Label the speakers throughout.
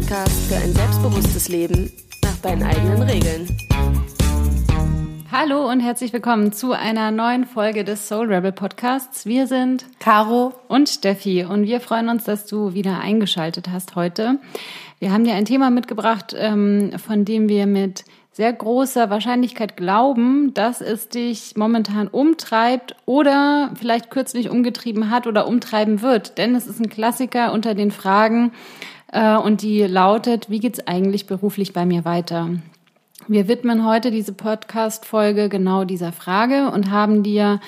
Speaker 1: Podcast für ein selbstbewusstes Leben nach deinen eigenen Regeln.
Speaker 2: Hallo und herzlich willkommen zu einer neuen Folge des Soul Rebel Podcasts. Wir sind
Speaker 3: Caro
Speaker 2: und Steffi und wir freuen uns, dass du wieder eingeschaltet hast heute. Wir haben dir ein Thema mitgebracht, ähm, von dem wir mit sehr großer Wahrscheinlichkeit glauben, dass es dich momentan umtreibt oder vielleicht kürzlich umgetrieben hat oder umtreiben wird. Denn es ist ein Klassiker unter den Fragen äh, und die lautet, wie geht's eigentlich beruflich bei mir weiter? Wir widmen heute diese Podcast-Folge genau dieser Frage und haben dir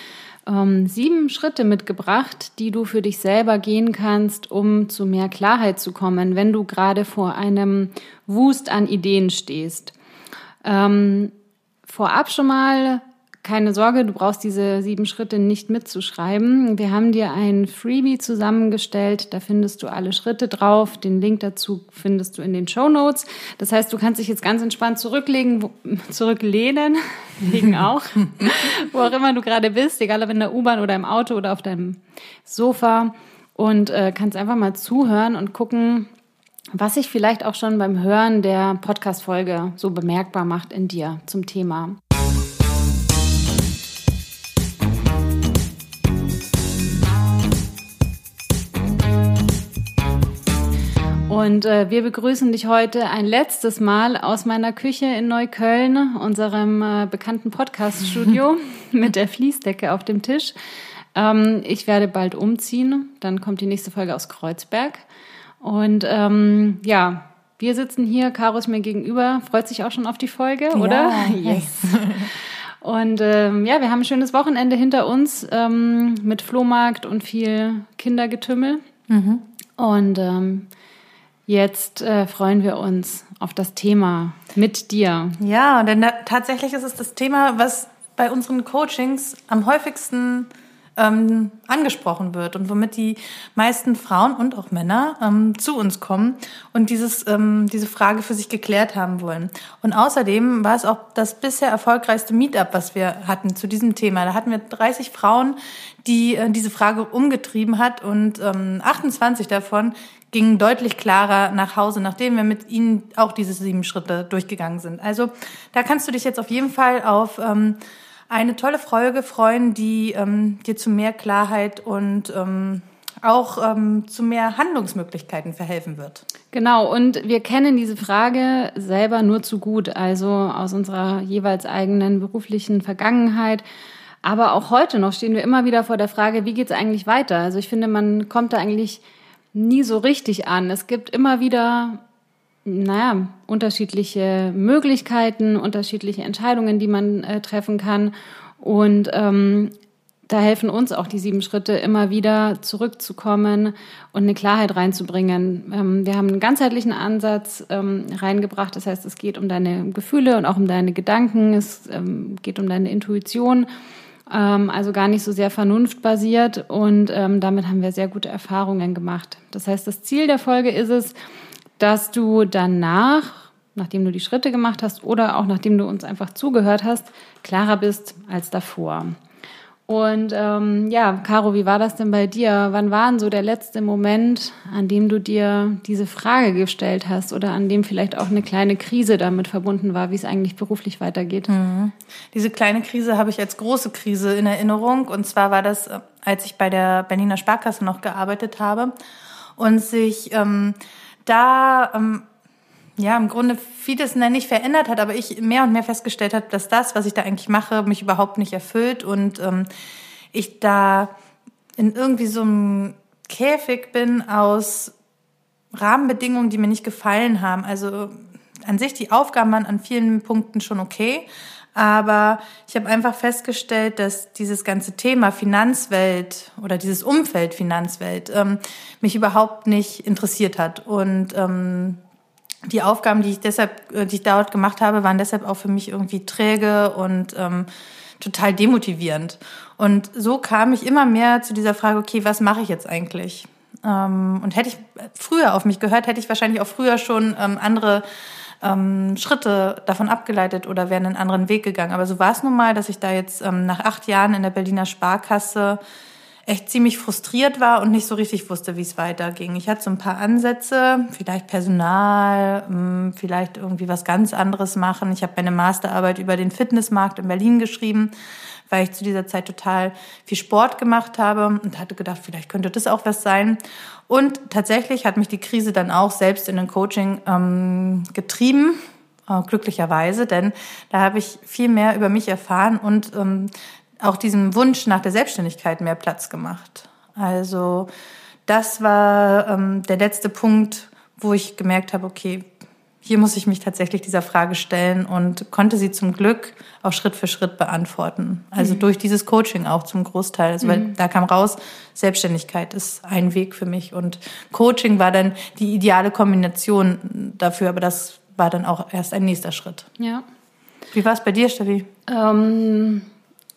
Speaker 2: ähm, sieben Schritte mitgebracht, die du für dich selber gehen kannst, um zu mehr Klarheit zu kommen, wenn du gerade vor einem Wust an Ideen stehst. Ähm, vorab schon mal keine Sorge, du brauchst diese sieben Schritte nicht mitzuschreiben. Wir haben dir ein Freebie zusammengestellt, da findest du alle Schritte drauf. Den Link dazu findest du in den Show Notes. Das heißt, du kannst dich jetzt ganz entspannt zurücklegen, zurücklehnen, liegen auch, wo auch immer du gerade bist, egal ob in der U-Bahn oder im Auto oder auf deinem Sofa und äh, kannst einfach mal zuhören und gucken, was sich vielleicht auch schon beim Hören der Podcast-Folge so bemerkbar macht in dir zum Thema. Und äh, wir begrüßen dich heute ein letztes Mal aus meiner Küche in Neukölln, unserem äh, bekannten Podcast-Studio mit der Fließdecke auf dem Tisch. Ähm, ich werde bald umziehen, dann kommt die nächste Folge aus Kreuzberg. Und ähm, ja, wir sitzen hier, Caro ist mir gegenüber, freut sich auch schon auf die Folge, oder?
Speaker 3: Ja, yes.
Speaker 2: Und ähm, ja, wir haben ein schönes Wochenende hinter uns ähm, mit Flohmarkt und viel Kindergetümmel. Mhm. Und ähm, jetzt äh, freuen wir uns auf das Thema mit dir.
Speaker 3: Ja, denn da, tatsächlich ist es das Thema, was bei unseren Coachings am häufigsten ähm, angesprochen wird und womit die meisten Frauen und auch Männer ähm, zu uns kommen und dieses, ähm, diese Frage für sich geklärt haben wollen. Und außerdem war es auch das bisher erfolgreichste Meetup, was wir hatten zu diesem Thema. Da hatten wir 30 Frauen, die äh, diese Frage umgetrieben hat und ähm, 28 davon gingen deutlich klarer nach Hause, nachdem wir mit ihnen auch diese sieben Schritte durchgegangen sind. Also da kannst du dich jetzt auf jeden Fall auf ähm, eine tolle Folge freuen, die ähm, dir zu mehr Klarheit und ähm, auch ähm, zu mehr Handlungsmöglichkeiten verhelfen wird.
Speaker 2: Genau, und wir kennen diese Frage selber nur zu gut, also aus unserer jeweils eigenen beruflichen Vergangenheit. Aber auch heute noch stehen wir immer wieder vor der Frage, wie geht es eigentlich weiter? Also ich finde, man kommt da eigentlich nie so richtig an. Es gibt immer wieder naja, unterschiedliche Möglichkeiten, unterschiedliche Entscheidungen, die man äh, treffen kann. Und ähm, da helfen uns auch die sieben Schritte, immer wieder zurückzukommen und eine Klarheit reinzubringen. Ähm, wir haben einen ganzheitlichen Ansatz ähm, reingebracht. Das heißt, es geht um deine Gefühle und auch um deine Gedanken. Es ähm, geht um deine Intuition. Ähm, also gar nicht so sehr vernunftbasiert. Und ähm, damit haben wir sehr gute Erfahrungen gemacht. Das heißt, das Ziel der Folge ist es, dass du danach, nachdem du die Schritte gemacht hast oder auch nachdem du uns einfach zugehört hast, klarer bist als davor. Und ähm, ja, Caro, wie war das denn bei dir? Wann war denn so der letzte Moment, an dem du dir diese Frage gestellt hast oder an dem vielleicht auch eine kleine Krise damit verbunden war, wie es eigentlich beruflich weitergeht?
Speaker 3: Mhm. Diese kleine Krise habe ich als große Krise in Erinnerung. Und zwar war das, äh, als ich bei der Berliner Sparkasse noch gearbeitet habe und sich ähm, da ähm, ja im Grunde vieles nicht verändert hat, aber ich mehr und mehr festgestellt habe, dass das, was ich da eigentlich mache, mich überhaupt nicht erfüllt und ähm, ich da in irgendwie so einem Käfig bin aus Rahmenbedingungen, die mir nicht gefallen haben. Also an sich die Aufgaben waren an vielen Punkten schon okay, aber ich habe einfach festgestellt, dass dieses ganze Thema Finanzwelt oder dieses Umfeld Finanzwelt ähm, mich überhaupt nicht interessiert hat. Und ähm, die Aufgaben, die ich deshalb, äh, die ich dort gemacht habe, waren deshalb auch für mich irgendwie träge und ähm, total demotivierend. Und so kam ich immer mehr zu dieser Frage, okay, was mache ich jetzt eigentlich? Ähm, und hätte ich früher auf mich gehört, hätte ich wahrscheinlich auch früher schon ähm, andere ähm, Schritte davon abgeleitet oder wären einen anderen Weg gegangen. Aber so war es nun mal, dass ich da jetzt ähm, nach acht Jahren in der Berliner Sparkasse echt ziemlich frustriert war und nicht so richtig wusste, wie es weiterging. Ich hatte so ein paar Ansätze, vielleicht Personal, hm, vielleicht irgendwie was ganz anderes machen. Ich habe meine Masterarbeit über den Fitnessmarkt in Berlin geschrieben, weil ich zu dieser Zeit total viel Sport gemacht habe und hatte gedacht, vielleicht könnte das auch was sein. Und tatsächlich hat mich die Krise dann auch selbst in ein Coaching ähm, getrieben, äh, glücklicherweise, denn da habe ich viel mehr über mich erfahren und ähm, auch diesem Wunsch nach der Selbstständigkeit mehr Platz gemacht. Also das war ähm, der letzte Punkt, wo ich gemerkt habe, okay, hier muss ich mich tatsächlich dieser Frage stellen und konnte sie zum Glück auch Schritt für Schritt beantworten. Also mhm. durch dieses Coaching auch zum Großteil. Also, weil mhm. da kam raus, Selbstständigkeit ist ein Weg für mich und Coaching war dann die ideale Kombination dafür, aber das war dann auch erst ein nächster Schritt.
Speaker 2: Ja.
Speaker 3: Wie war es bei dir, Steffi?
Speaker 2: Ähm,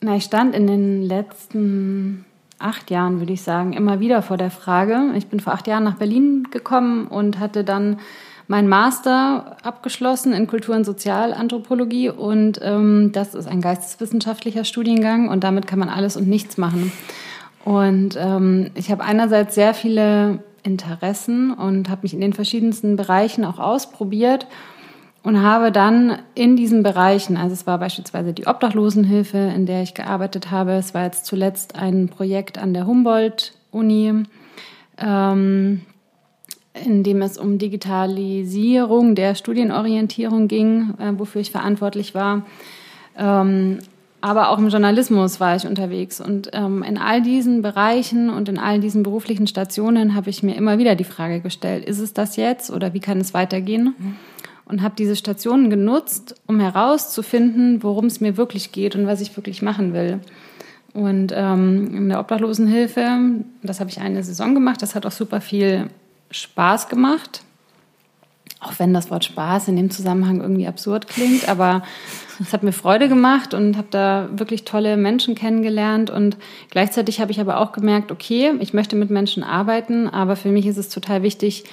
Speaker 2: na, ich stand in den letzten acht Jahren, würde ich sagen, immer wieder vor der Frage. Ich bin vor acht Jahren nach Berlin gekommen und hatte dann meinen Master abgeschlossen in Kultur- und Sozialanthropologie und ähm, das ist ein geisteswissenschaftlicher Studiengang und damit kann man alles und nichts machen. Und ähm, ich habe einerseits sehr viele Interessen und habe mich in den verschiedensten Bereichen auch ausprobiert und habe dann in diesen Bereichen, also es war beispielsweise die Obdachlosenhilfe, in der ich gearbeitet habe, es war jetzt zuletzt ein Projekt an der Humboldt-Uni, ähm, in dem es um Digitalisierung der Studienorientierung ging, äh, wofür ich verantwortlich war. Ähm, aber auch im Journalismus war ich unterwegs. Und ähm, in all diesen Bereichen und in all diesen beruflichen Stationen habe ich mir immer wieder die Frage gestellt, ist es das jetzt oder wie kann es weitergehen? Mhm. Und habe diese Stationen genutzt, um herauszufinden, worum es mir wirklich geht und was ich wirklich machen will. Und ähm, in der Obdachlosenhilfe, das habe ich eine Saison gemacht, das hat auch super viel Spaß gemacht. Auch wenn das Wort Spaß in dem Zusammenhang irgendwie absurd klingt, aber es hat mir Freude gemacht und habe da wirklich tolle Menschen kennengelernt und gleichzeitig habe ich aber auch gemerkt, okay, ich möchte mit Menschen arbeiten, aber für mich ist es total wichtig,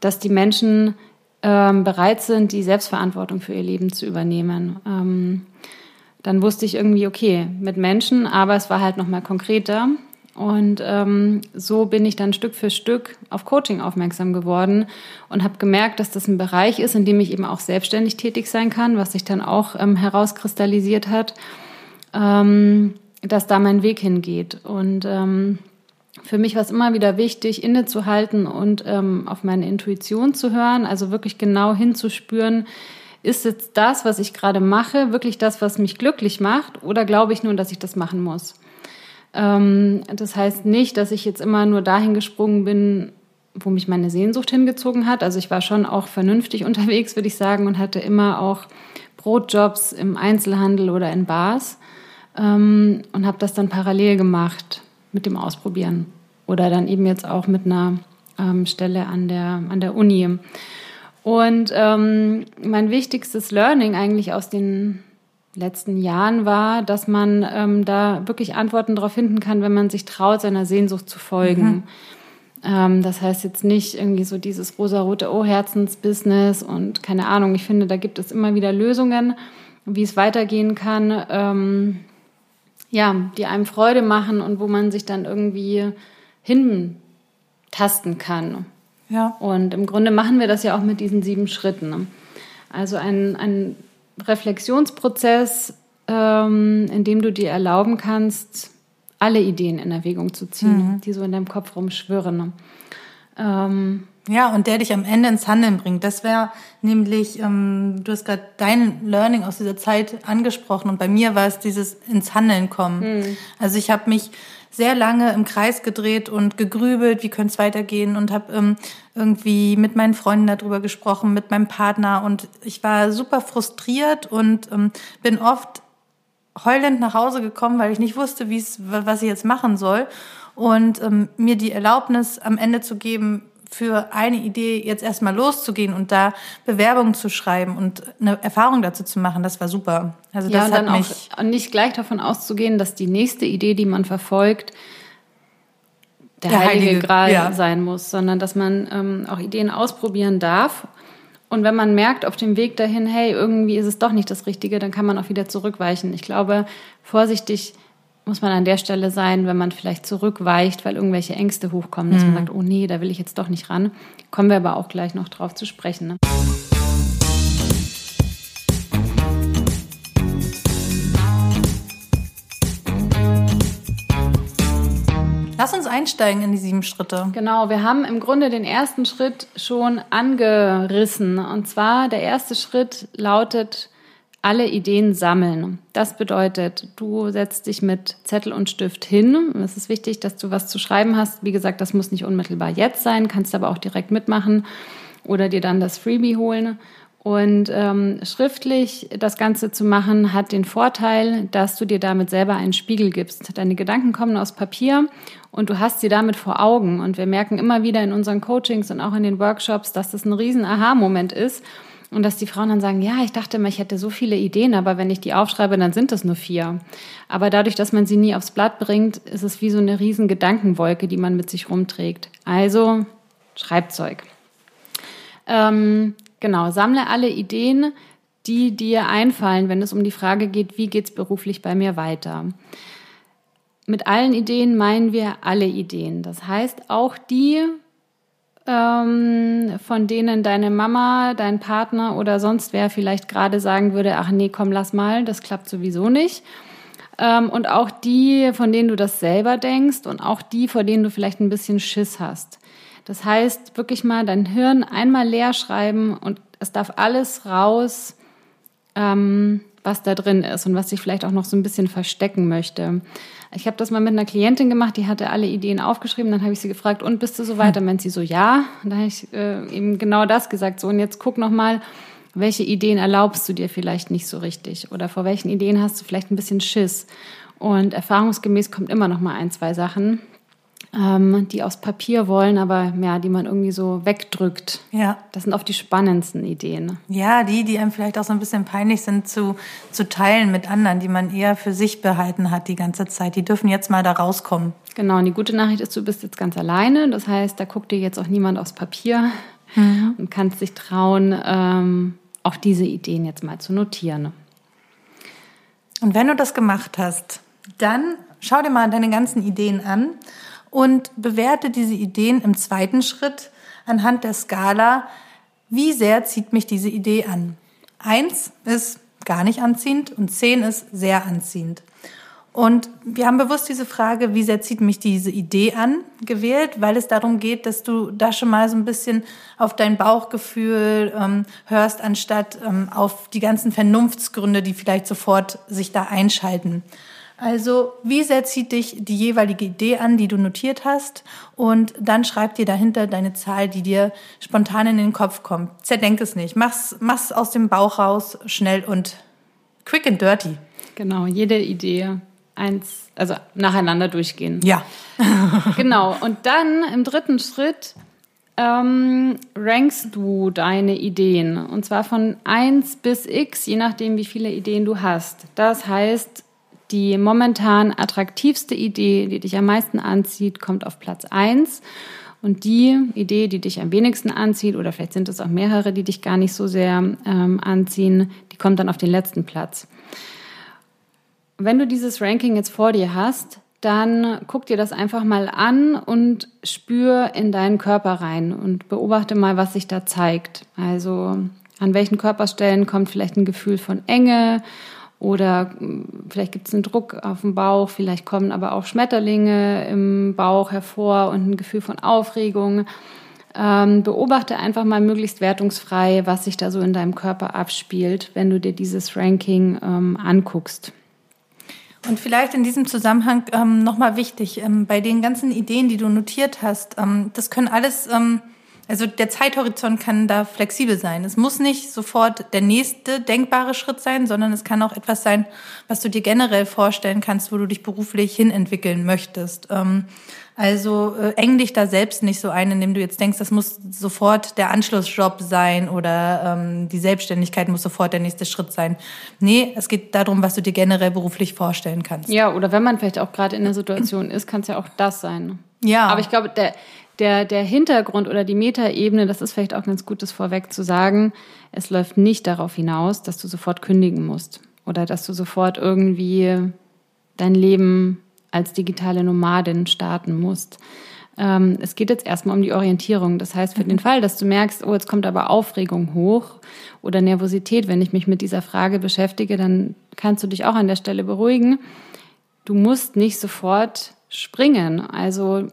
Speaker 2: dass die Menschen ähm, bereit sind, die Selbstverantwortung für ihr Leben zu übernehmen. Ähm, dann wusste ich irgendwie, okay, mit Menschen, aber es war halt noch mal konkreter und ähm, so bin ich dann Stück für Stück auf Coaching aufmerksam geworden und habe gemerkt, dass das ein Bereich ist, in dem ich eben auch selbstständig tätig sein kann, was sich dann auch ähm, herauskristallisiert hat, ähm, dass da mein Weg hingeht. Und ähm, für mich war es immer wieder wichtig, innezuhalten und ähm, auf meine Intuition zu hören, also wirklich genau hinzuspüren, ist jetzt das, was ich gerade mache, wirklich das, was mich glücklich macht, oder glaube ich nur, dass ich das machen muss? Ähm, das heißt nicht, dass ich jetzt immer nur dahin gesprungen bin, wo mich meine Sehnsucht hingezogen hat. Also ich war schon auch vernünftig unterwegs, würde ich sagen, und hatte immer auch Brotjobs im Einzelhandel oder in Bars ähm, und habe das dann parallel gemacht mit dem Ausprobieren oder dann eben jetzt auch mit einer ähm, Stelle an der, an der Uni. Und ähm, mein wichtigstes Learning eigentlich aus den letzten Jahren war, dass man ähm, da wirklich Antworten darauf finden kann, wenn man sich traut, seiner Sehnsucht zu folgen. Mhm. Ähm, das heißt jetzt nicht irgendwie so dieses rosarote Oh Herzensbusiness und keine Ahnung. Ich finde, da gibt es immer wieder Lösungen, wie es weitergehen kann, ähm, ja, die einem Freude machen und wo man sich dann irgendwie hintasten kann. Ja. Und im Grunde machen wir das ja auch mit diesen sieben Schritten. Also ein, ein Reflexionsprozess, ähm, in dem du dir erlauben kannst, alle Ideen in Erwägung zu ziehen, mhm. die so in deinem Kopf rumschwirren.
Speaker 3: Ähm, ja, und der dich am Ende ins Handeln bringt. Das wäre nämlich, ähm, du hast gerade dein Learning aus dieser Zeit angesprochen und bei mir war es dieses ins Handeln kommen. Mhm. Also ich habe mich sehr lange im Kreis gedreht und gegrübelt, wie könnte es weitergehen und habe ähm, irgendwie mit meinen Freunden darüber gesprochen, mit meinem Partner und ich war super frustriert und ähm, bin oft heulend nach Hause gekommen, weil ich nicht wusste, wie es, was ich jetzt machen soll und ähm, mir die Erlaubnis am Ende zu geben, für eine Idee jetzt erstmal loszugehen und da Bewerbungen zu schreiben und eine Erfahrung dazu zu machen, das war super.
Speaker 2: Also das ja, und dann mich auch nicht gleich davon auszugehen, dass die nächste Idee, die man verfolgt, der, der heilige, heilige Gral ja. sein muss, sondern dass man ähm, auch Ideen ausprobieren darf. Und wenn man merkt auf dem Weg dahin, hey, irgendwie ist es doch nicht das Richtige, dann kann man auch wieder zurückweichen. Ich glaube, vorsichtig muss man an der Stelle sein, wenn man vielleicht zurückweicht, weil irgendwelche Ängste hochkommen, dass mhm. man sagt, oh nee, da will ich jetzt doch nicht ran. Kommen wir aber auch gleich noch drauf zu sprechen. Ne?
Speaker 3: Lass uns einsteigen in die sieben Schritte.
Speaker 2: Genau, wir haben im Grunde den ersten Schritt schon angerissen. Und zwar der erste Schritt lautet, alle Ideen sammeln. Das bedeutet, du setzt dich mit Zettel und Stift hin. Es ist wichtig, dass du was zu schreiben hast. Wie gesagt, das muss nicht unmittelbar jetzt sein, kannst aber auch direkt mitmachen oder dir dann das Freebie holen. Und ähm, schriftlich das Ganze zu machen, hat den Vorteil, dass du dir damit selber einen Spiegel gibst. Deine Gedanken kommen aus Papier und du hast sie damit vor Augen. Und wir merken immer wieder in unseren Coachings und auch in den Workshops, dass das ein riesen Aha-Moment ist. Und dass die Frauen dann sagen, ja, ich dachte immer, ich hätte so viele Ideen, aber wenn ich die aufschreibe, dann sind es nur vier. Aber dadurch, dass man sie nie aufs Blatt bringt, ist es wie so eine riesen Gedankenwolke, die man mit sich rumträgt. Also Schreibzeug. Ähm, genau, sammle alle Ideen, die dir einfallen, wenn es um die Frage geht, wie geht's beruflich bei mir weiter mit allen Ideen meinen wir alle Ideen. Das heißt auch die, ähm, von denen deine Mama, dein Partner oder sonst wer vielleicht gerade sagen würde, ach nee, komm, lass mal, das klappt sowieso nicht. Ähm, und auch die, von denen du das selber denkst und auch die, vor denen du vielleicht ein bisschen Schiss hast. Das heißt, wirklich mal dein Hirn einmal leer schreiben und es darf alles raus, ähm, was da drin ist und was sich vielleicht auch noch so ein bisschen verstecken möchte. Ich habe das mal mit einer Klientin gemacht, die hatte alle Ideen aufgeschrieben. Dann habe ich sie gefragt, und bist du so weit? Dann meint sie so, ja. Und dann habe ich äh, eben genau das gesagt. So, und jetzt guck noch mal, welche Ideen erlaubst du dir vielleicht nicht so richtig? Oder vor welchen Ideen hast du vielleicht ein bisschen Schiss? Und erfahrungsgemäß kommt immer noch mal ein, zwei Sachen, ähm, die aus Papier wollen, aber ja, die man irgendwie so wegdrückt. Ja. Das sind oft die spannendsten Ideen.
Speaker 3: Ja, die, die einem vielleicht auch so ein bisschen peinlich sind zu, zu teilen mit anderen, die man eher für sich behalten hat die ganze Zeit. Die dürfen jetzt mal da rauskommen.
Speaker 2: Genau, und die gute Nachricht ist, du bist jetzt ganz alleine. Das heißt, da guckt dir jetzt auch niemand aufs Papier mhm. und kannst dich trauen, ähm, auch diese Ideen jetzt mal zu notieren.
Speaker 3: Und wenn du das gemacht hast, dann schau dir mal deine ganzen Ideen an und bewerte diese Ideen im zweiten Schritt anhand der Skala, wie sehr zieht mich diese Idee an. Eins ist gar nicht anziehend und zehn ist sehr anziehend. Und wir haben bewusst diese Frage, wie sehr zieht mich diese Idee an, gewählt, weil es darum geht, dass du da schon mal so ein bisschen auf dein Bauchgefühl ähm, hörst, anstatt ähm, auf die ganzen Vernunftsgründe, die vielleicht sofort sich da einschalten. Also, wie sehr zieht dich die jeweilige Idee an, die du notiert hast? Und dann schreib dir dahinter deine Zahl, die dir spontan in den Kopf kommt. Zerdenk es nicht. Mach's, mach's aus dem Bauch raus, schnell und quick and dirty.
Speaker 2: Genau, jede Idee eins, also nacheinander durchgehen.
Speaker 3: Ja.
Speaker 2: genau. Und dann im dritten Schritt ähm, rankst du deine Ideen. Und zwar von eins bis x, je nachdem, wie viele Ideen du hast. Das heißt, die momentan attraktivste Idee, die dich am meisten anzieht, kommt auf Platz eins Und die Idee, die dich am wenigsten anzieht, oder vielleicht sind es auch mehrere, die dich gar nicht so sehr ähm, anziehen, die kommt dann auf den letzten Platz. Wenn du dieses Ranking jetzt vor dir hast, dann guck dir das einfach mal an und spür in deinen Körper rein und beobachte mal, was sich da zeigt. Also an welchen Körperstellen kommt vielleicht ein Gefühl von Enge oder hm, vielleicht gibt es einen Druck auf dem Bauch, vielleicht kommen aber auch Schmetterlinge im Bauch hervor und ein Gefühl von Aufregung. Ähm, beobachte einfach mal möglichst wertungsfrei, was sich da so in deinem Körper abspielt, wenn du dir dieses Ranking ähm, anguckst.
Speaker 3: Und vielleicht in diesem Zusammenhang ähm, nochmal wichtig, ähm, bei den ganzen Ideen, die du notiert hast, ähm, das können alles ähm, also der Zeithorizont kann da flexibel sein. Es muss nicht sofort der nächste denkbare Schritt sein, sondern es kann auch etwas sein, was du dir generell vorstellen kannst, wo du dich beruflich hinentwickeln möchtest. Ähm, also äh, eng dich da selbst nicht so ein, indem du jetzt denkst, das muss sofort der Anschlussjob sein oder ähm, die Selbstständigkeit muss sofort der nächste Schritt sein. Nee, es geht darum, was du dir generell beruflich vorstellen kannst.
Speaker 2: Ja, oder wenn man vielleicht auch gerade in der Situation ist, kann es ja auch das sein. Ja. Aber ich glaube, der, der, der Hintergrund oder die Metaebene, das ist vielleicht auch ganz gut, das vorweg zu sagen. Es läuft nicht darauf hinaus, dass du sofort kündigen musst oder dass du sofort irgendwie dein Leben als digitale Nomadin starten musst. Ähm, es geht jetzt erstmal um die Orientierung. Das heißt, für den Fall, dass du merkst, oh, jetzt kommt aber Aufregung hoch oder Nervosität, wenn ich mich mit dieser Frage beschäftige, dann kannst du dich auch an der Stelle beruhigen. Du musst nicht sofort springen. Also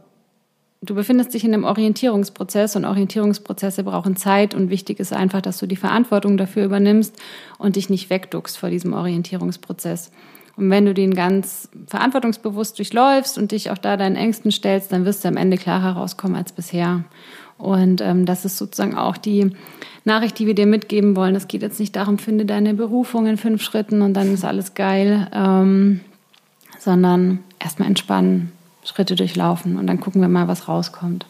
Speaker 2: du befindest dich in einem Orientierungsprozess und Orientierungsprozesse brauchen Zeit und wichtig ist einfach, dass du die Verantwortung dafür übernimmst und dich nicht wegduckst vor diesem Orientierungsprozess. Und wenn du den ganz verantwortungsbewusst durchläufst und dich auch da deinen Ängsten stellst, dann wirst du am Ende klarer rauskommen als bisher. Und ähm, das ist sozusagen auch die Nachricht, die wir dir mitgeben wollen. Es geht jetzt nicht darum, finde deine Berufung in fünf Schritten und dann ist alles geil, ähm, sondern erstmal entspannen, Schritte durchlaufen und dann gucken wir mal, was rauskommt.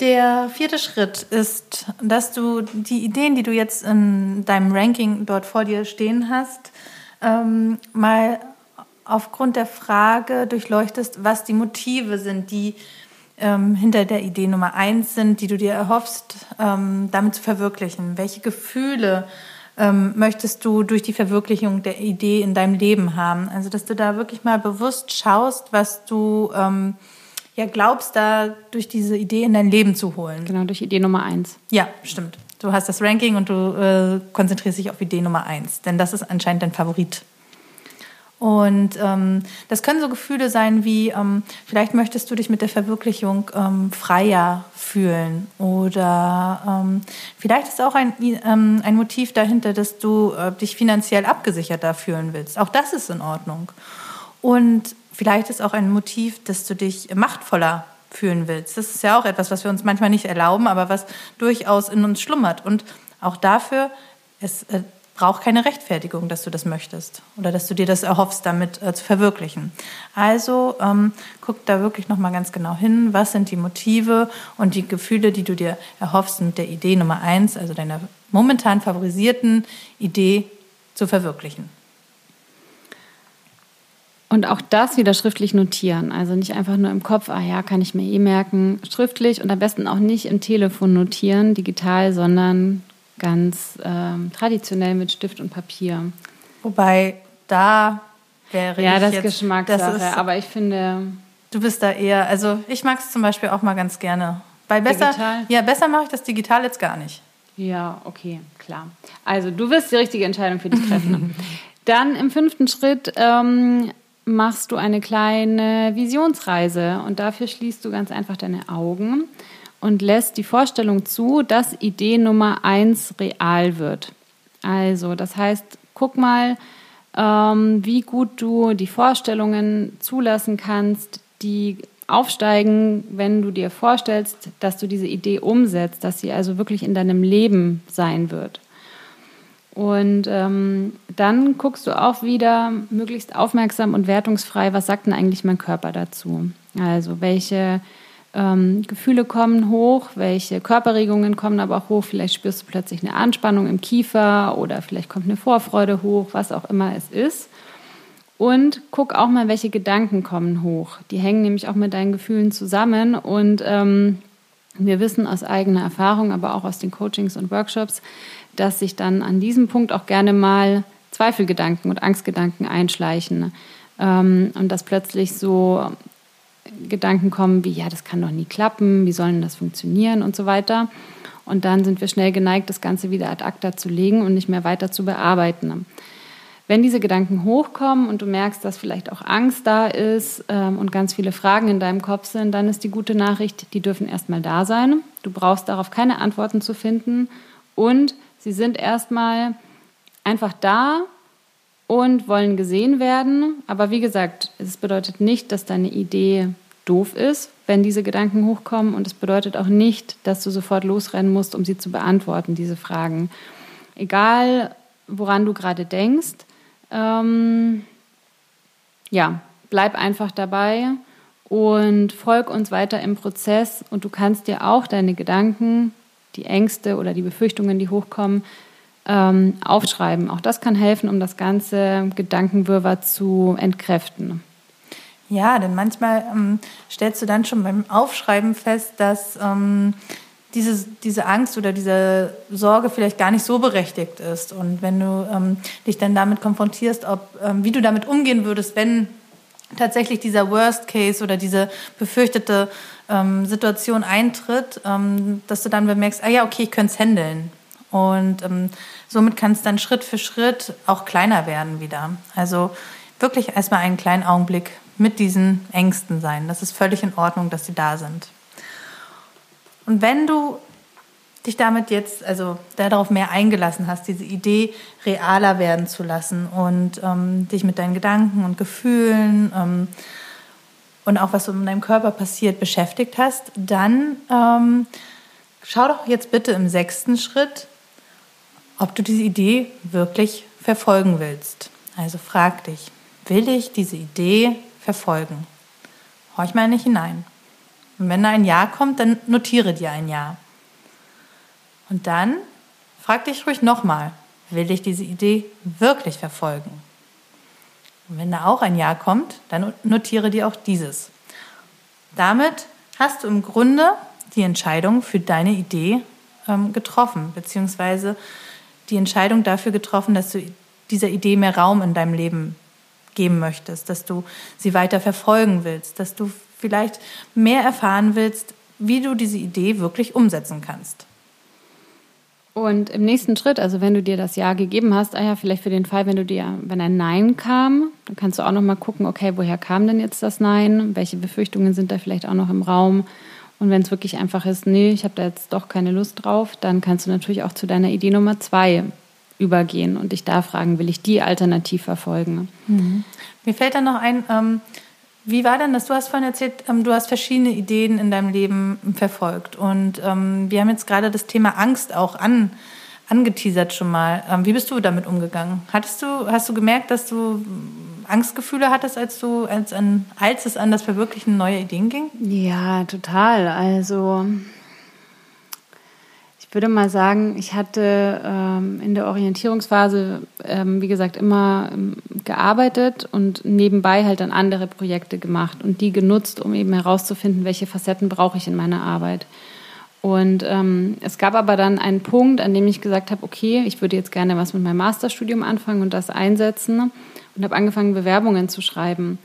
Speaker 3: Der vierte Schritt ist, dass du die Ideen, die du jetzt in deinem Ranking dort vor dir stehen hast, ähm, mal aufgrund der Frage durchleuchtest, was die Motive sind, die ähm, hinter der Idee Nummer eins sind, die du dir erhoffst, ähm, damit zu verwirklichen. Welche Gefühle ähm, möchtest du durch die Verwirklichung der Idee in deinem Leben haben? Also, dass du da wirklich mal bewusst schaust, was du ähm, ja glaubst, da durch diese Idee in dein Leben zu holen.
Speaker 2: Genau, durch Idee Nummer eins.
Speaker 3: Ja, stimmt. Du hast das Ranking und du äh, konzentrierst dich auf Idee Nummer eins, denn das ist anscheinend dein Favorit. Und ähm, das können so Gefühle sein wie, ähm, vielleicht möchtest du dich mit der Verwirklichung ähm, freier fühlen. Oder ähm, vielleicht ist auch ein, ähm, ein Motiv dahinter, dass du äh, dich finanziell abgesicherter fühlen willst. Auch das ist in Ordnung. Und Vielleicht ist auch ein Motiv, dass du dich machtvoller fühlen willst. Das ist ja auch etwas, was wir uns manchmal nicht erlauben, aber was durchaus in uns schlummert. Und auch dafür, es äh, braucht keine Rechtfertigung, dass du das möchtest oder dass du dir das erhoffst, damit äh, zu verwirklichen. Also ähm, guck da wirklich nochmal ganz genau hin, was sind die Motive und die Gefühle, die du dir erhoffst mit der Idee Nummer eins, also deiner momentan favorisierten Idee zu verwirklichen.
Speaker 2: Und auch das wieder schriftlich notieren. Also nicht einfach nur im Kopf, ah ja, kann ich mir eh merken, schriftlich und am besten auch nicht im Telefon notieren, digital, sondern ganz ähm, traditionell mit Stift und Papier.
Speaker 3: Wobei da wäre
Speaker 2: ja, das
Speaker 3: jetzt,
Speaker 2: Geschmackssache,
Speaker 3: das ist,
Speaker 2: aber ich finde...
Speaker 3: Du bist da eher, also ich mag es zum Beispiel auch mal ganz gerne. Weil besser,
Speaker 2: Digital?
Speaker 3: ja, besser mache ich das digital jetzt gar nicht.
Speaker 2: Ja, okay, klar. Also du wirst die richtige Entscheidung für dich treffen. Dann im fünften Schritt ähm, machst du eine kleine Visionsreise und dafür schließt du ganz einfach deine Augen und lässt die Vorstellung zu, dass Idee Nummer eins real wird. Also, das heißt, guck mal, ähm, wie gut du die Vorstellungen zulassen kannst, die aufsteigen, wenn du dir vorstellst, dass du diese Idee umsetzt, dass sie also wirklich in deinem Leben sein wird. Und ähm, dann guckst du auch wieder möglichst aufmerksam und wertungsfrei, was sagt denn eigentlich mein Körper dazu? Also welche ähm, Gefühle kommen hoch, welche Körperregungen kommen aber auch hoch. Vielleicht spürst du plötzlich eine Anspannung im Kiefer oder vielleicht kommt eine Vorfreude hoch, was auch immer es ist. Und guck auch mal, welche Gedanken kommen hoch. Die hängen nämlich auch mit deinen Gefühlen zusammen. Und ähm, wir wissen aus eigener Erfahrung, aber auch aus den Coachings und Workshops, dass sich dann an diesem Punkt auch gerne mal Zweifelgedanken und Angstgedanken einschleichen ähm, und dass plötzlich so Gedanken kommen wie, ja, das kann doch nie klappen, wie soll denn das funktionieren und so weiter. Und dann sind wir schnell geneigt, das Ganze wieder ad acta zu legen und nicht mehr weiter zu bearbeiten. Wenn diese Gedanken hochkommen und du merkst, dass vielleicht auch Angst da ist ähm, und ganz viele Fragen in deinem Kopf sind, dann ist die gute Nachricht, die dürfen erstmal da sein. Du brauchst darauf keine Antworten zu finden und Sie sind erstmal einfach da und wollen gesehen werden. Aber wie gesagt, es bedeutet nicht, dass deine Idee doof ist, wenn diese Gedanken hochkommen. Und es bedeutet auch nicht, dass du sofort losrennen musst, um sie zu beantworten, diese Fragen. Egal, woran du gerade denkst, ähm, ja, bleib einfach dabei und folg uns weiter im Prozess. Und du kannst dir auch deine Gedanken die Ängste oder die Befürchtungen, die hochkommen, ähm, aufschreiben. Auch das kann helfen, um das ganze Gedankenwirrwarr zu entkräften.
Speaker 3: Ja, denn manchmal ähm, stellst du dann schon beim Aufschreiben fest, dass ähm, diese, diese Angst oder diese Sorge vielleicht gar nicht so berechtigt ist. Und wenn du ähm, dich dann damit konfrontierst, ob, ähm, wie du damit umgehen würdest, wenn tatsächlich dieser Worst Case oder diese befürchtete ähm, Situation eintritt, ähm, dass du dann bemerkst, ah ja, okay, ich könnte es handeln. Und ähm, somit kann es dann Schritt für Schritt auch kleiner werden wieder. Also wirklich erstmal einen kleinen Augenblick mit diesen Ängsten sein. Das ist völlig in Ordnung, dass sie da sind. Und wenn du dich damit jetzt, also darauf mehr eingelassen hast, diese Idee realer werden zu lassen und ähm, dich mit deinen Gedanken und Gefühlen ähm, und auch was in deinem Körper passiert beschäftigt hast, dann ähm, schau doch jetzt bitte im sechsten Schritt, ob du diese Idee wirklich verfolgen willst. Also frag dich, will ich diese Idee verfolgen? Horch mal nicht hinein. Und wenn da ein Ja kommt, dann notiere dir ein Ja. Und dann frag dich ruhig nochmal, will ich diese Idee wirklich verfolgen? Und wenn da auch ein Ja kommt, dann notiere dir auch dieses. Damit hast du im Grunde die Entscheidung für deine Idee ähm, getroffen, beziehungsweise die Entscheidung dafür getroffen, dass du dieser Idee mehr Raum in deinem Leben geben möchtest, dass du sie weiter verfolgen willst, dass du vielleicht mehr erfahren willst, wie du diese Idee wirklich umsetzen kannst.
Speaker 2: Und im nächsten Schritt, also wenn du dir das Ja gegeben hast, ah ja, vielleicht für den Fall, wenn du dir, wenn ein Nein kam, dann kannst du auch noch mal gucken, okay, woher kam denn jetzt das Nein? Welche Befürchtungen sind da vielleicht auch noch im Raum? Und wenn es wirklich einfach ist, nee, ich habe da jetzt doch keine Lust drauf, dann kannst du natürlich auch zu deiner Idee Nummer zwei übergehen und dich da fragen, will ich die alternativ verfolgen?
Speaker 3: Mhm. Mir fällt dann noch ein, ähm, wie war denn das? Du hast vorhin erzählt, ähm, du hast verschiedene Ideen in deinem Leben verfolgt. Und ähm, wir haben jetzt gerade das Thema Angst auch an, angeteasert schon mal. Ähm, wie bist du damit umgegangen? Hattest du, hast du gemerkt, dass du Angstgefühle hattest, als du, als, an, als es an das Verwirklichen neuer Ideen ging?
Speaker 2: Ja, total. Also ich würde mal sagen, ich hatte ähm, in der Orientierungsphase, ähm, wie gesagt, immer ähm, gearbeitet und nebenbei halt dann andere Projekte gemacht und die genutzt, um eben herauszufinden, welche Facetten brauche ich in meiner Arbeit. Und ähm, es gab aber dann einen Punkt, an dem ich gesagt habe, okay, ich würde jetzt gerne was mit meinem Masterstudium anfangen und das einsetzen und habe angefangen, Bewerbungen zu schreiben.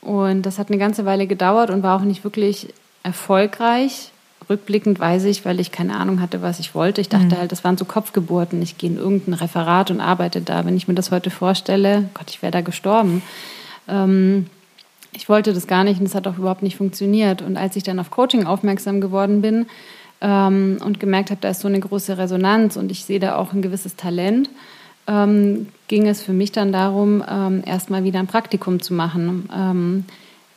Speaker 2: Und das hat eine ganze Weile gedauert und war auch nicht wirklich erfolgreich, rückblickend weiß ich, weil ich keine Ahnung hatte, was ich wollte. Ich dachte mhm. halt, das waren so Kopfgeburten. Ich gehe in irgendein Referat und arbeite da. Wenn ich mir das heute vorstelle, Gott, ich wäre da gestorben. Ähm, ich wollte das gar nicht und es hat auch überhaupt nicht funktioniert. Und als ich dann auf Coaching aufmerksam geworden bin ähm, und gemerkt habe, da ist so eine große Resonanz und ich sehe da auch ein gewisses Talent, ähm, ging es für mich dann darum, ähm, erstmal wieder ein Praktikum zu machen ähm,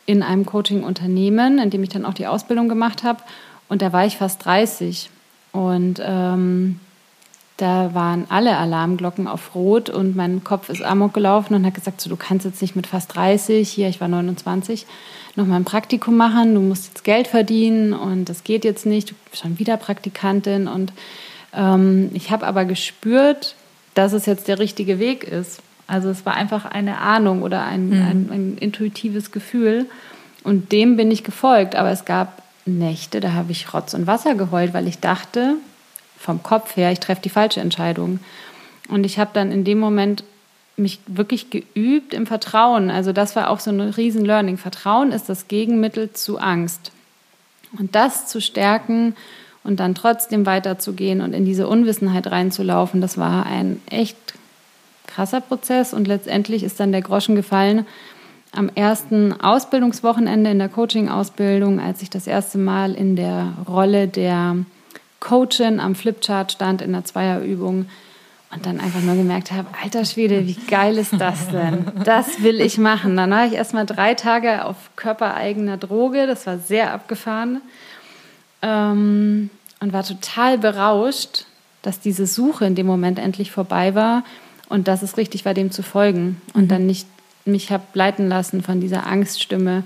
Speaker 2: in einem Coaching-Unternehmen, in dem ich dann auch die Ausbildung gemacht habe und da war ich fast 30. Und ähm, da waren alle Alarmglocken auf Rot und mein Kopf ist amok gelaufen und hat gesagt, so, du kannst jetzt nicht mit fast 30, hier, ich war 29, nochmal ein Praktikum machen, du musst jetzt Geld verdienen und das geht jetzt nicht, du bist schon wieder Praktikantin. Und ähm, ich habe aber gespürt, dass es jetzt der richtige Weg ist. Also es war einfach eine Ahnung oder ein, mhm. ein, ein intuitives Gefühl und dem bin ich gefolgt. Aber es gab Nächte, da habe ich Rotz und Wasser geheult, weil ich dachte, vom Kopf her, ich treffe die falsche Entscheidung. Und ich habe dann in dem Moment mich wirklich geübt im Vertrauen. Also das war auch so ein riesen Learning. Vertrauen ist das Gegenmittel zu Angst. Und das zu stärken und dann trotzdem weiterzugehen und in diese Unwissenheit reinzulaufen, das war ein echt krasser Prozess. Und letztendlich ist dann der Groschen gefallen, am ersten Ausbildungswochenende in der Coaching-Ausbildung, als ich das erste Mal in der Rolle der Coachin am Flipchart stand in der Zweierübung und dann einfach nur gemerkt habe, alter Schwede, wie geil ist das denn? Das will ich machen. Dann war ich erstmal drei Tage auf körpereigener Droge, das war sehr abgefahren ähm, und war total berauscht, dass diese Suche in dem Moment endlich vorbei war und dass es richtig war, dem zu folgen und dann nicht mich habe leiten lassen von dieser Angststimme,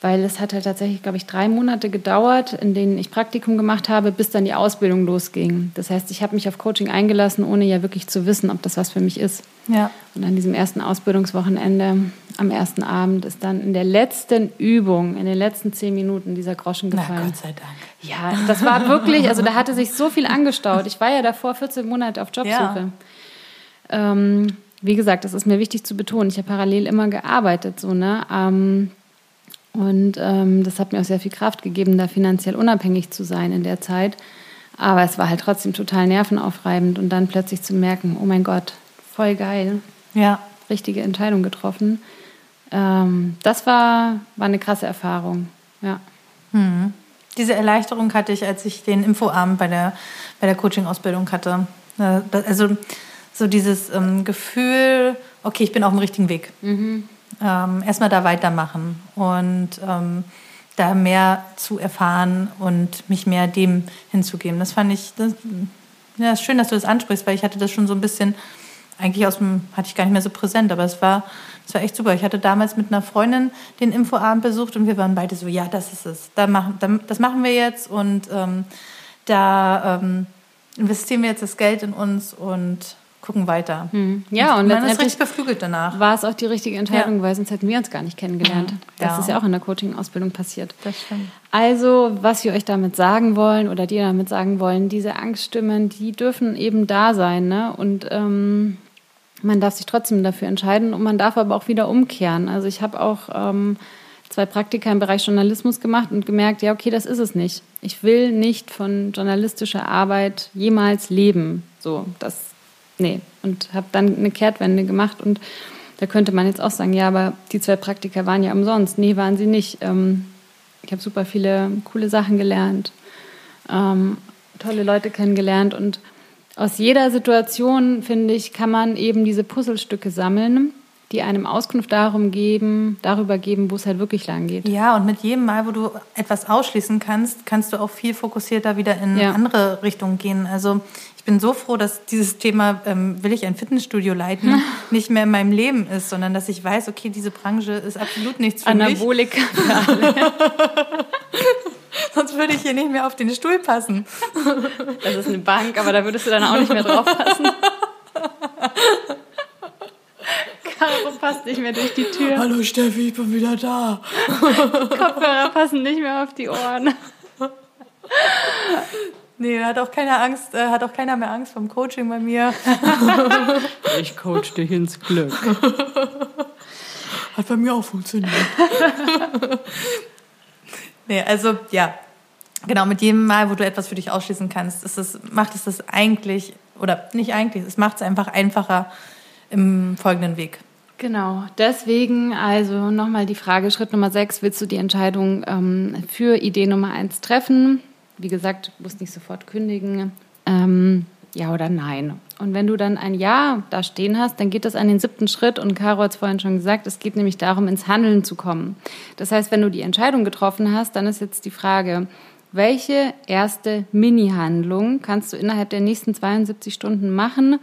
Speaker 2: weil es hat halt tatsächlich, glaube ich, drei Monate gedauert, in denen ich Praktikum gemacht habe, bis dann die Ausbildung losging. Das heißt, ich habe mich auf Coaching eingelassen, ohne ja wirklich zu wissen, ob das was für mich ist.
Speaker 3: Ja.
Speaker 2: Und an diesem ersten Ausbildungswochenende, am ersten Abend, ist dann in der letzten Übung, in den letzten zehn Minuten dieser Groschen gefallen.
Speaker 3: Na, Gott sei Dank.
Speaker 2: Ja, das war wirklich, also da hatte sich so viel angestaut. Ich war ja davor 14 Monate auf Jobsuche.
Speaker 3: Ja.
Speaker 2: Ähm, wie gesagt, das ist mir wichtig zu betonen. Ich habe parallel immer gearbeitet, so, ne? Ähm, und ähm, das hat mir auch sehr viel Kraft gegeben, da finanziell unabhängig zu sein in der Zeit. Aber es war halt trotzdem total nervenaufreibend und dann plötzlich zu merken, oh mein Gott, voll geil.
Speaker 3: Ja.
Speaker 2: Richtige Entscheidung getroffen. Ähm, das war, war eine krasse Erfahrung. Ja.
Speaker 3: Mhm. Diese Erleichterung hatte ich, als ich den Infoabend bei der, bei der Coaching-Ausbildung hatte. Äh, Also so dieses ähm, Gefühl, okay, ich bin auf dem richtigen Weg.
Speaker 2: Mhm.
Speaker 3: Ähm, erstmal da weitermachen und ähm, da mehr zu erfahren und mich mehr dem hinzugeben. Das fand ich, das, ja, ist schön, dass du das ansprichst, weil ich hatte das schon so ein bisschen, eigentlich aus dem, hatte ich gar nicht mehr so präsent, aber es war, es war echt super. Ich hatte damals mit einer Freundin den Infoabend besucht und wir waren beide so, ja, das ist es, da machen, da, das machen wir jetzt und ähm, da ähm, investieren wir jetzt das Geld in uns und gucken weiter.
Speaker 2: Hm. Ja, und
Speaker 3: man ist richtig beflügelt danach.
Speaker 2: war es auch die richtige Entscheidung,
Speaker 3: Ja.
Speaker 2: weil sonst hätten wir uns gar nicht kennengelernt. Das
Speaker 3: Ja.
Speaker 2: ist ja auch in der Coaching-Ausbildung passiert.
Speaker 3: Das stimmt.
Speaker 2: Also, was wir euch damit sagen wollen oder dir damit sagen wollen, diese Angststimmen, die dürfen eben da sein. Ne? Und ähm, man darf sich trotzdem dafür entscheiden und man darf aber auch wieder umkehren. Also ich habe auch ähm, zwei Praktika im Bereich Journalismus gemacht und gemerkt, ja, okay, das ist es nicht. Ich will nicht von journalistischer Arbeit jemals leben. So, das, nee. Und habe dann eine Kehrtwende gemacht und da könnte man jetzt auch sagen, ja, aber die zwei Praktika waren ja umsonst. Nee, waren sie nicht. Ähm, ich habe super viele coole Sachen gelernt, ähm, tolle Leute kennengelernt und aus jeder Situation, finde ich, kann man eben diese Puzzlestücke sammeln, die einem Auskunft darum geben, darüber geben, wo es halt wirklich lang geht.
Speaker 3: Ja, und mit jedem Mal, wo du etwas ausschließen kannst, kannst du auch viel fokussierter wieder in
Speaker 2: Ja.
Speaker 3: andere Richtungen gehen. Also ich bin so froh, dass dieses Thema, ähm, will ich ein Fitnessstudio leiten, nicht mehr in meinem Leben ist, sondern dass ich weiß, okay, diese Branche ist absolut nichts für mich.
Speaker 2: Anabolika.
Speaker 3: Sonst würde ich hier nicht mehr auf den Stuhl passen.
Speaker 2: Das ist eine Bank, aber da würdest du dann auch nicht mehr drauf passen. Caro passt nicht mehr durch die Tür.
Speaker 3: Hallo Steffi, ich bin wieder da.
Speaker 2: Kopfhörer passen nicht mehr auf die Ohren.
Speaker 3: Nee, hat auch keiner Angst, äh, hat auch keiner mehr Angst vom Coaching bei mir.
Speaker 2: Ich coach dich ins Glück.
Speaker 3: Hat bei mir auch funktioniert. nee, also ja, genau, mit jedem Mal, wo du etwas für dich ausschließen kannst, ist es, macht es das eigentlich, oder nicht eigentlich, es macht es einfach einfacher im folgenden Weg.
Speaker 2: Genau, deswegen also nochmal die Frage, Schritt Nummer 6, willst du die Entscheidung ähm, für Idee Nummer 1 treffen? Wie gesagt, musst nicht sofort kündigen, ähm, ja oder nein. Und wenn du dann ein Ja da stehen hast, dann geht das an den siebten Schritt und Caro hat es vorhin schon gesagt, es geht nämlich darum, ins Handeln zu kommen. Das heißt, wenn du die Entscheidung getroffen hast, dann ist jetzt die Frage, welche erste Mini-Handlung kannst du innerhalb der nächsten 72 Stunden machen,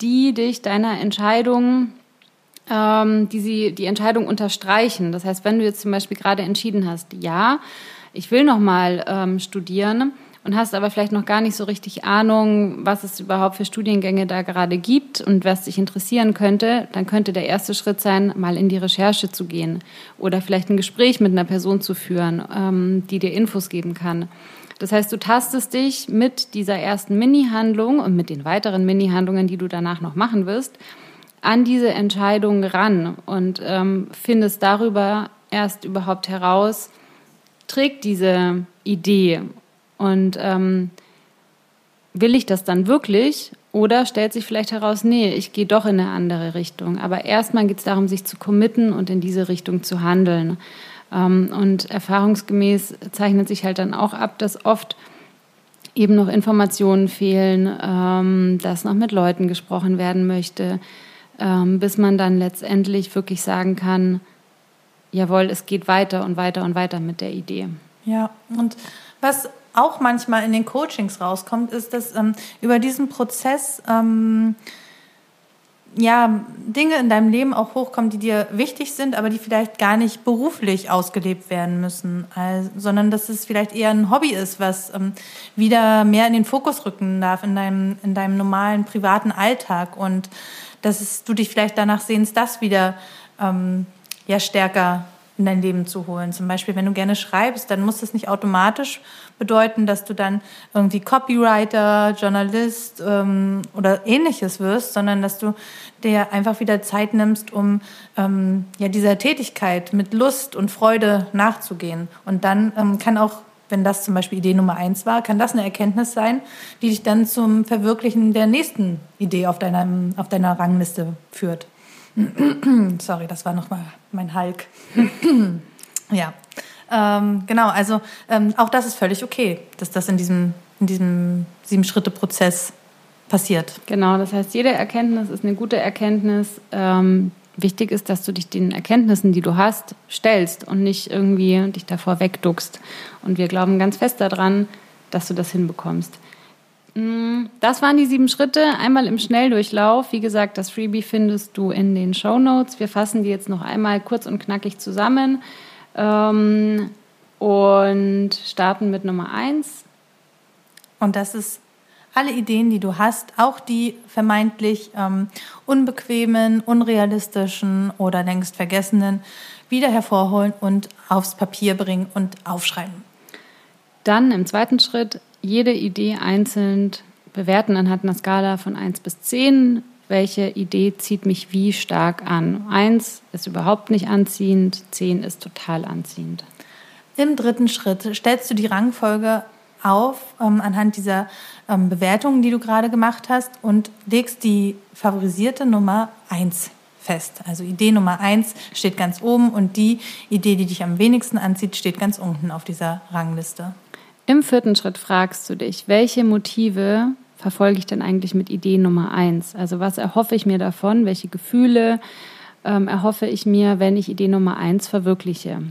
Speaker 2: die dich deiner Entscheidung ähm, die sie die Entscheidung unterstreichen. Das heißt, wenn du jetzt zum Beispiel gerade entschieden hast, ja, ich will noch mal ähm, studieren und hast aber vielleicht noch gar nicht so richtig Ahnung, was es überhaupt für Studiengänge da gerade gibt und was dich interessieren könnte, dann könnte der erste Schritt sein, mal in die Recherche zu gehen oder vielleicht ein Gespräch mit einer Person zu führen, ähm, die dir Infos geben kann. Das heißt, du tastest dich mit dieser ersten Mini-Handlung und mit den weiteren Mini-Handlungen, die du danach noch machen wirst, an diese Entscheidung ran und ähm, findest darüber erst überhaupt heraus, trägt diese Idee und ähm, will ich das dann wirklich oder stellt sich vielleicht heraus, nee, ich gehe doch in eine andere Richtung. Aber erstmal geht es darum, sich zu committen und in diese Richtung zu handeln. Ähm, und erfahrungsgemäß zeichnet sich halt dann auch ab, dass oft eben noch Informationen fehlen, ähm, dass noch mit Leuten gesprochen werden möchte, ähm, bis man dann letztendlich wirklich sagen kann, jawohl, es geht weiter und weiter und weiter mit der Idee.
Speaker 3: Ja, und was auch manchmal in den Coachings rauskommt, ist, dass ähm, über diesen Prozess ähm, ja, Dinge in deinem Leben auch hochkommen, die dir wichtig sind, aber die vielleicht gar nicht beruflich ausgelebt werden müssen, also, sondern dass es vielleicht eher ein Hobby ist, was ähm, wieder mehr in den Fokus rücken darf in deinem, in deinem normalen privaten Alltag und dass es, du dich vielleicht danach sehnst, das wieder ähm, ja, stärker in dein Leben zu holen. Zum Beispiel, wenn du gerne schreibst, dann muss das nicht automatisch bedeuten, dass du dann irgendwie Copywriter, Journalist ähm, oder ähnliches wirst, sondern dass du dir einfach wieder Zeit nimmst, um ähm, ja, dieser Tätigkeit mit Lust und Freude nachzugehen. Und dann ähm, kann auch, wenn das zum Beispiel Idee Nummer eins war, kann das eine Erkenntnis sein, die dich dann zum Verwirklichen der nächsten Idee auf deiner, auf deiner Rangliste führt. Sorry, das war nochmal mein Hulk. ja, ähm, genau, also ähm, auch das ist völlig okay, dass das in diesem, in diesem Sieben-Schritte-Prozess passiert.
Speaker 2: Genau, das heißt, jede Erkenntnis ist eine gute Erkenntnis. Ähm, wichtig ist, dass du dich den Erkenntnissen, die du hast, stellst und nicht irgendwie dich davor wegduckst. Und wir glauben ganz fest daran, dass du das hinbekommst. Mm, das waren die sieben Schritte, einmal im Schnelldurchlauf. Wie gesagt, das Freebie findest du in den Show Notes. Wir fassen die jetzt noch einmal kurz und knackig zusammen. Ähm, und starten mit Nummer eins.
Speaker 3: Und das ist alle Ideen, die du hast, auch die vermeintlich ähm, unbequemen, unrealistischen oder längst vergessenen, wieder hervorholen und aufs Papier bringen und aufschreiben.
Speaker 2: Dann im zweiten Schritt jede Idee einzeln bewerten anhand einer Skala von 1 bis 10 welche Idee zieht mich wie stark an. Eins ist überhaupt nicht anziehend, zehn ist total anziehend.
Speaker 3: Im dritten Schritt stellst du die Rangfolge auf ähm, anhand dieser ähm, Bewertungen, die du gerade gemacht hast und legst die favorisierte Nummer 1 fest. Also Idee Nummer 1 steht ganz oben und die Idee, die dich am wenigsten anzieht, steht ganz unten auf dieser Rangliste.
Speaker 2: Im vierten Schritt fragst du dich, welche Motive verfolge ich denn eigentlich mit Idee Nummer eins? Also was erhoffe ich mir davon? Welche Gefühle ähm, erhoffe ich mir, wenn ich Idee Nummer eins verwirkliche?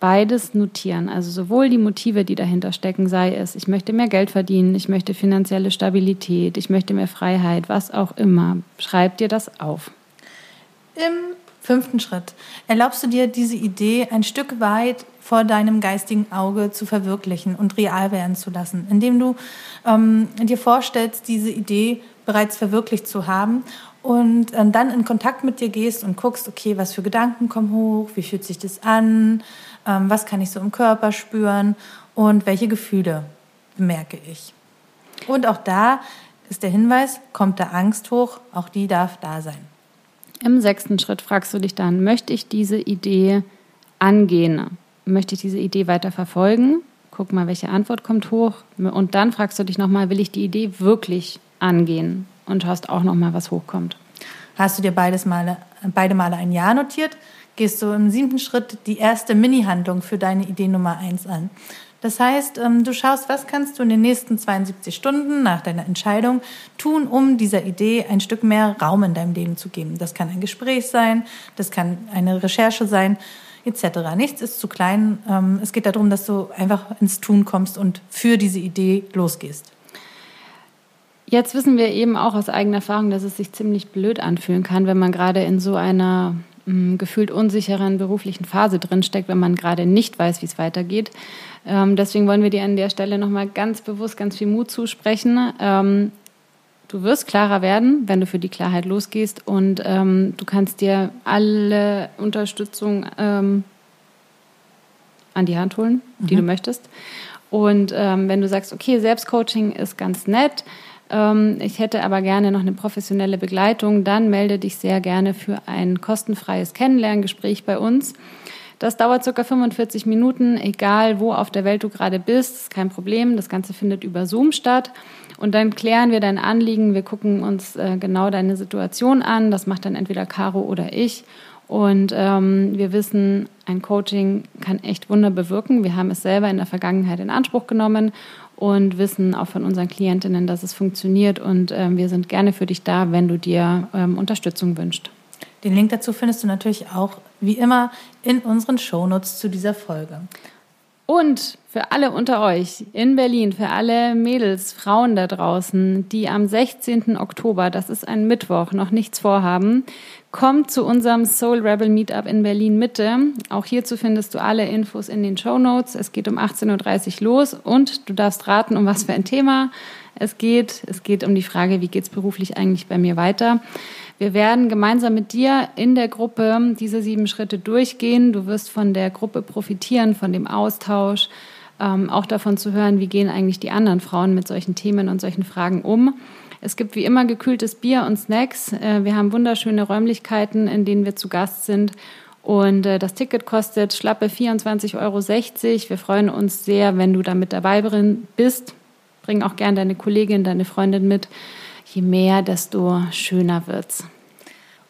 Speaker 2: Beides notieren, also sowohl die Motive, die dahinter stecken, sei es, ich möchte mehr Geld verdienen, ich möchte finanzielle Stabilität, ich möchte mehr Freiheit, was auch immer. Schreib dir das auf.
Speaker 3: Im fünften Schritt erlaubst du dir diese Idee ein Stück weit vor deinem geistigen Auge zu verwirklichen und real werden zu lassen, indem du ähm, dir vorstellst, diese Idee bereits verwirklicht zu haben und äh, dann in Kontakt mit dir gehst und guckst, okay, was für Gedanken kommen hoch, wie fühlt sich das an, ähm, was kann ich so im Körper spüren und welche Gefühle bemerke ich. Und auch da ist der Hinweis, kommt da Angst hoch, auch die darf da sein.
Speaker 2: Im sechsten Schritt fragst du dich dann, möchte ich diese Idee angehen? möchte ich diese Idee weiter verfolgen? Guck mal, welche Antwort kommt hoch. Und dann fragst du dich nochmal, will ich die Idee wirklich angehen? Und schaust auch nochmal, was hochkommt.
Speaker 3: Hast du dir beides Male, beide Male ein Ja notiert, gehst du im siebten Schritt die erste Mini-Handlung für deine Idee Nummer eins an. Das heißt, ähm, du schaust, was kannst du in den nächsten 72 Stunden nach deiner Entscheidung tun, um dieser Idee ein Stück mehr Raum in deinem Leben zu geben. Das kann ein Gespräch sein, das kann eine Recherche sein etc. Nichts ist zu klein. Ähm, es geht darum, dass du einfach ins Tun kommst und für diese Idee losgehst.
Speaker 2: Jetzt wissen wir eben auch aus eigener Erfahrung, dass es sich ziemlich blöd anfühlen kann, wenn man gerade in so einer mh, gefühlt unsicheren beruflichen Phase drinsteckt, wenn man gerade nicht weiß, wie es weitergeht. Ähm, deswegen wollen wir dir an der Stelle nochmal ganz bewusst ganz viel Mut zusprechen. Ähm, Du wirst klarer werden, wenn du für die Klarheit losgehst und ähm, du kannst dir alle Unterstützung ähm, an die Hand holen, die mhm. du möchtest. Und ähm, wenn du sagst, okay, Selbstcoaching ist ganz nett, ich hätte aber gerne noch eine professionelle Begleitung, dann melde dich sehr gerne für ein kostenfreies Kennenlerngespräch bei uns. Das dauert circa 45 Minuten, egal wo auf der Welt du gerade bist, ist kein Problem. Das Ganze findet über Zoom statt. Und dann klären wir dein Anliegen, wir gucken uns äh, genau deine Situation an. Das macht dann entweder Caro oder ich. Und ähm, wir wissen, ein Coaching kann echt Wunder bewirken. Wir haben es selber in der Vergangenheit in Anspruch genommen und wissen auch von unseren Klientinnen, dass es funktioniert. Und ähm, wir sind gerne für dich da, wenn du dir ähm, Unterstützung wünschst.
Speaker 3: Den Link dazu findest du natürlich auch wie immer in unseren Shownotes zu dieser Folge.
Speaker 2: Und für alle unter euch in Berlin, für alle Mädels, Frauen da draußen, die am 16. Oktober, das ist ein Mittwoch, noch nichts vorhaben, kommt zu unserem Soul Rebel Meetup in Berlin Mitte. Auch hierzu findest du alle Infos in den Show Notes. Es geht um 18.30 Uhr los und du darfst raten, um was für ein Thema es geht. Es geht um die Frage, wie geht es beruflich eigentlich bei mir weiter. Wir werden gemeinsam mit dir in der Gruppe diese sieben Schritte durchgehen. Du wirst von der Gruppe profitieren, von dem Austausch, ähm, auch davon zu hören, wie gehen eigentlich die anderen Frauen mit solchen Themen und solchen Fragen um. Es gibt wie immer gekühltes Bier und Snacks. Äh, wir haben wunderschöne Räumlichkeiten, in denen wir zu Gast sind. Und äh, das Ticket kostet schlappe 24,60 Euro. Wir freuen uns sehr, wenn du da mit dabei bist. Bring auch gern deine Kollegin, deine Freundin mit je mehr, desto schöner wird's.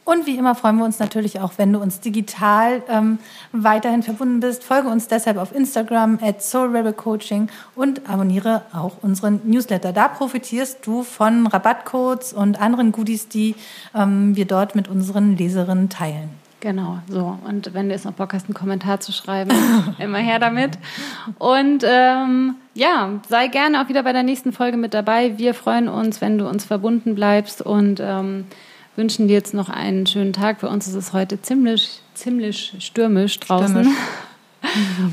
Speaker 3: Und wie immer freuen wir uns natürlich auch, wenn du uns digital ähm, weiterhin verbunden bist. Folge uns deshalb auf Instagram at soulrebelcoaching und abonniere auch unseren Newsletter. Da profitierst du von Rabattcodes und anderen Goodies, die ähm, wir dort mit unseren Leserinnen teilen.
Speaker 2: Genau, so. Und wenn du jetzt noch Bock hast, einen Kommentar zu schreiben, immer her damit. Und ähm, ja, sei gerne auch wieder bei der nächsten Folge mit dabei. Wir freuen uns, wenn du uns verbunden bleibst und ähm, wünschen dir jetzt noch einen schönen Tag. Für uns ist es heute ziemlich, ziemlich stürmisch draußen. Stürmisch.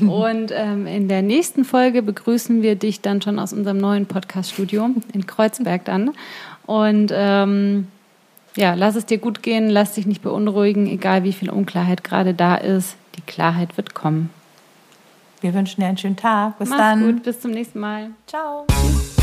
Speaker 2: und ähm, in der nächsten Folge begrüßen wir dich dann schon aus unserem neuen Podcast-Studio in Kreuzberg dann. Und ähm, ja, lass es dir gut gehen, lass dich nicht beunruhigen, egal wie viel Unklarheit gerade da ist. Die Klarheit wird kommen.
Speaker 3: Wir wünschen dir einen schönen Tag.
Speaker 2: Bis Mach's dann. gut, bis zum nächsten Mal.
Speaker 3: Ciao. Tschüss.